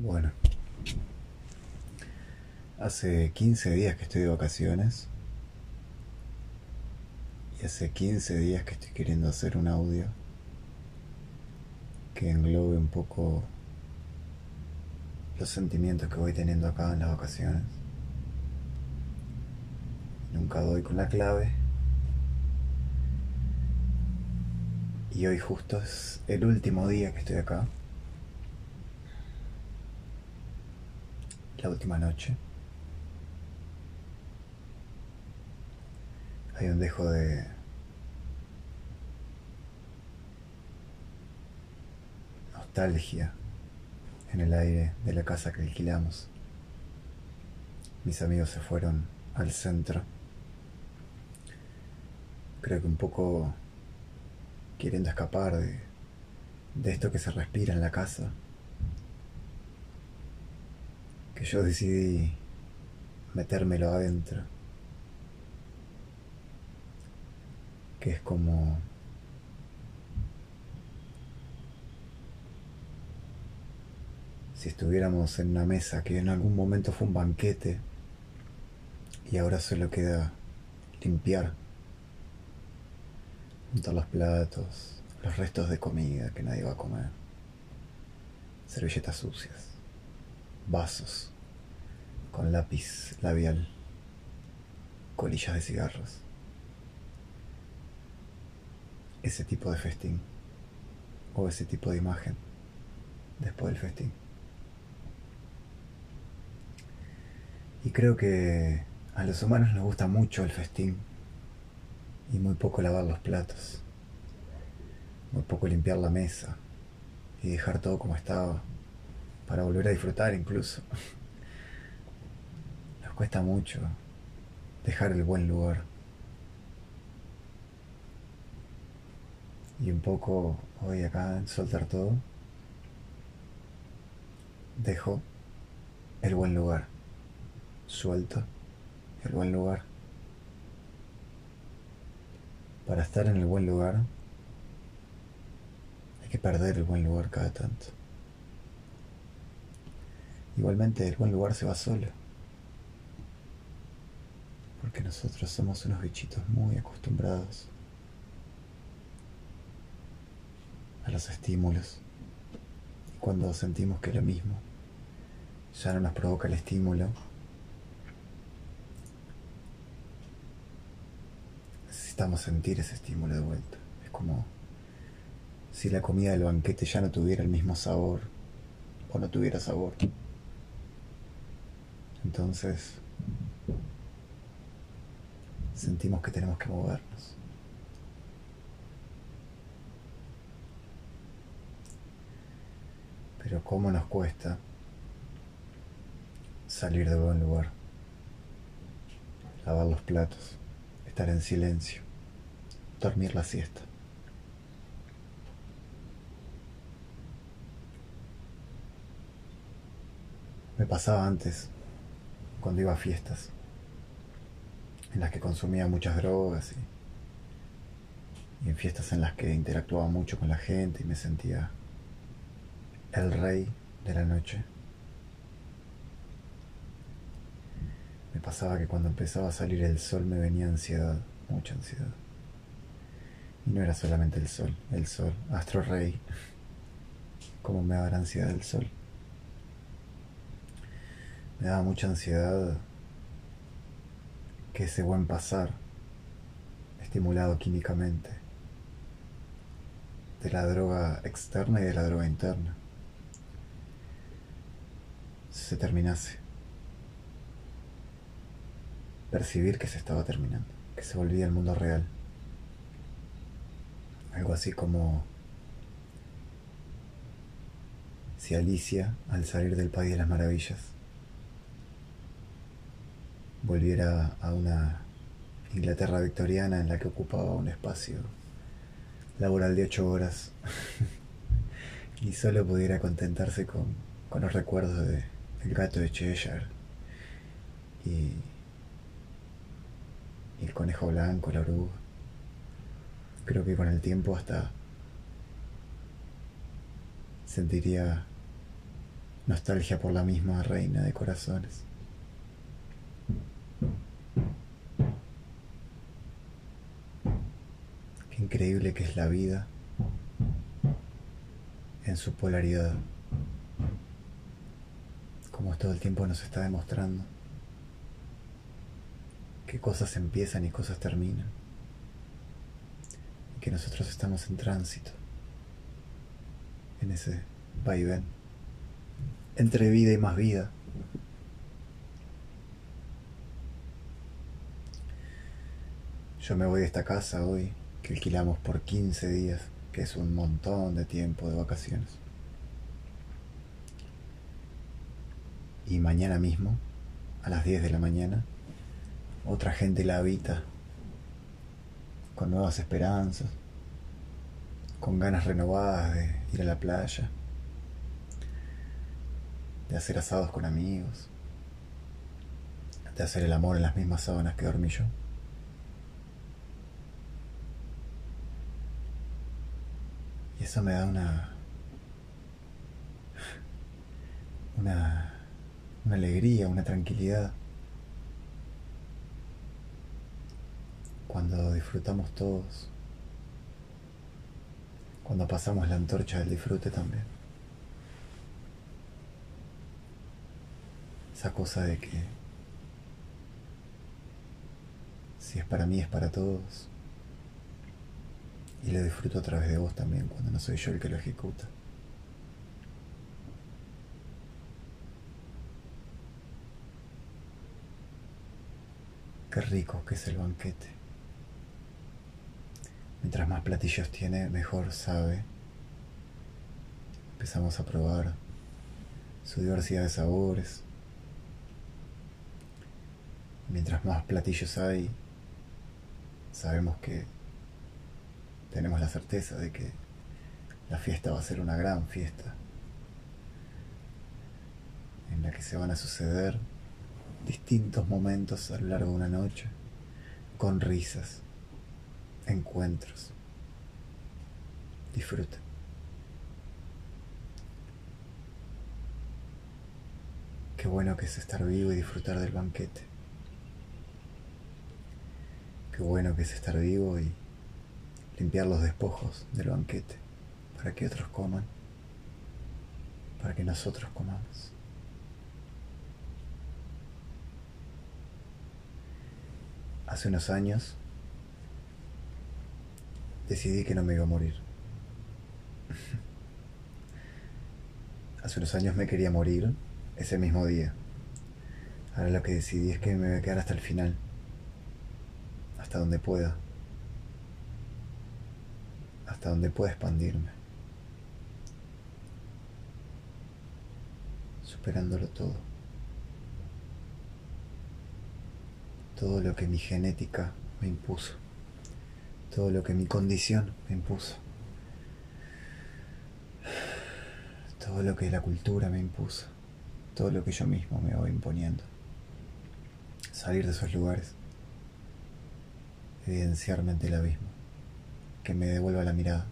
Bueno, hace 15 días que estoy de vacaciones y hace 15 días que estoy queriendo hacer un audio que englobe un poco los sentimientos que voy teniendo acá en las vacaciones. Nunca doy con la clave. Y hoy justo es el último día que estoy acá. La última noche. Hay un dejo de nostalgia en el aire de la casa que alquilamos. Mis amigos se fueron al centro. Creo que un poco queriendo escapar de, de esto que se respira en la casa que yo decidí metérmelo adentro. Que es como si estuviéramos en una mesa que en algún momento fue un banquete y ahora solo queda limpiar, juntar los platos, los restos de comida que nadie va a comer, servilletas sucias vasos con lápiz labial, colillas de cigarros. Ese tipo de festín o ese tipo de imagen después del festín. Y creo que a los humanos nos gusta mucho el festín y muy poco lavar los platos, muy poco limpiar la mesa y dejar todo como estaba para volver a disfrutar incluso. Nos cuesta mucho dejar el buen lugar. Y un poco hoy acá en soltar todo, dejo el buen lugar. Suelto el buen lugar. Para estar en el buen lugar hay que perder el buen lugar cada tanto. Igualmente el buen lugar se va solo. Porque nosotros somos unos bichitos muy acostumbrados a los estímulos. Y cuando sentimos que lo mismo ya no nos provoca el estímulo, necesitamos sentir ese estímulo de vuelta. Es como si la comida del banquete ya no tuviera el mismo sabor o no tuviera sabor. Entonces, sentimos que tenemos que movernos. Pero ¿cómo nos cuesta salir de buen lugar? Lavar los platos, estar en silencio, dormir la siesta. Me pasaba antes cuando iba a fiestas en las que consumía muchas drogas y, en fiestas en las que interactuaba mucho con la gente y me sentía el rey de la noche. Me pasaba que cuando empezaba a salir el sol me venía ansiedad, mucha ansiedad. Y no era solamente el sol, el sol, astro rey. ¿Cómo me daba ansiedad el sol? Me daba mucha ansiedad que ese buen pasar, estimulado químicamente, de la droga externa y de la droga interna, se terminase. Percibir que se estaba terminando, que se volvía el mundo real. Algo así como si Alicia, al salir del País de las Maravillas, volviera a una Inglaterra victoriana en la que ocupaba un espacio laboral de ocho horas y solo pudiera contentarse con, los recuerdos de, del gato de Cheshire y, y el conejo blanco, la oruga. Creo que con el tiempo hasta sentiría nostalgia por la misma reina de corazones. Qué increíble que es la vida en su polaridad, como todo el tiempo nos está demostrando que cosas empiezan y cosas terminan, y que nosotros estamos en tránsito, en ese vaivén, entre vida y más vida. Yo me voy de esta casa hoy, que alquilamos por 15 días que es un montón de tiempo de vacaciones. Y mañana mismo, a las 10 de la mañana, otra gente la habita con nuevas esperanzas, con ganas renovadas de ir a la playa, de hacer asados con amigos, de hacer el amor en las mismas sábanas que dormí yo. Y eso me da una. una. una alegría, una tranquilidad. Cuando disfrutamos todos. Cuando pasamos la antorcha del disfrute también. Esa cosa de que si es para mí es para todos. Y lo disfruto a través de vos también, cuando no soy yo el que lo ejecuta. Qué rico que es el banquete. Mientras más platillos tiene, mejor sabe. Empezamos a probar su diversidad de sabores. Mientras más platillos hay, sabemos que tenemos la certeza de que la fiesta va a ser una gran fiesta en la que se van a suceder distintos momentos a lo largo de una noche, con risas, encuentros. Disfruta. Qué bueno que es estar vivo y disfrutar del banquete. Qué bueno que es estar vivo y limpiar los despojos del banquete para que otros coman, para que nosotros comamos. Hace unos años decidí que no me iba a morir. Hace unos años me quería morir ese mismo día. Ahora lo que decidí es que me voy a quedar hasta el final, hasta donde pueda hasta donde pueda expandirme, superándolo todo. Todo lo que mi genética me impuso, todo lo que mi condición me impuso, todo lo que la cultura me impuso, todo lo que yo mismo me voy imponiendo. Salir de esos lugares, evidenciarme ante el abismo que me devuelva la mirada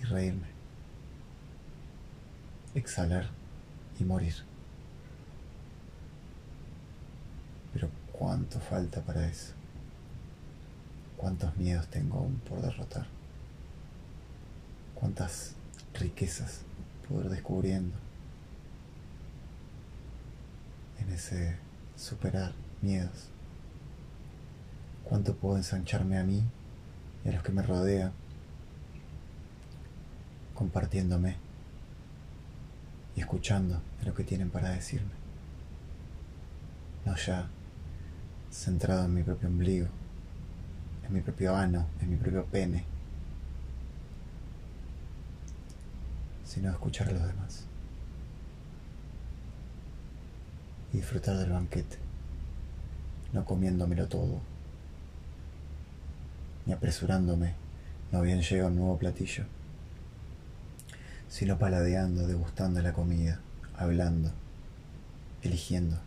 y reírme, exhalar y morir. Pero ¿cuánto falta para eso? ¿Cuántos miedos tengo aún por derrotar? ¿Cuántas riquezas puedo ir descubriendo en ese superar miedos? Cuánto puedo ensancharme a mí y a los que me rodean, compartiéndome y escuchando lo que tienen para decirme. No ya centrado en mi propio ombligo, en mi propio ano, en mi propio pene, sino escuchar a los demás y disfrutar del banquete, no comiéndomelo todo apresurándome, no bien llega un nuevo platillo, sino paladeando, degustando la comida, hablando, eligiendo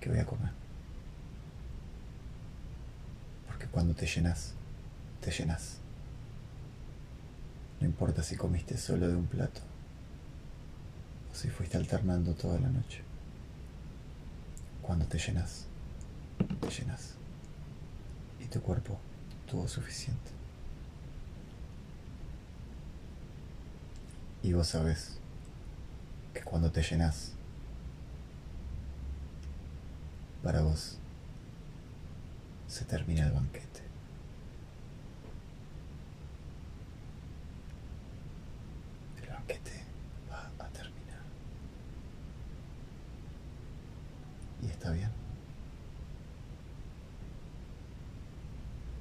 qué voy a comer. Porque cuando te llenas, te llenas. No importa si comiste solo de un plato si fuiste alternando toda la noche. Cuando te llenas, te llenas. Y tu cuerpo suficiente. Y vos sabés que cuando te llenas, para vos se termina. El banquete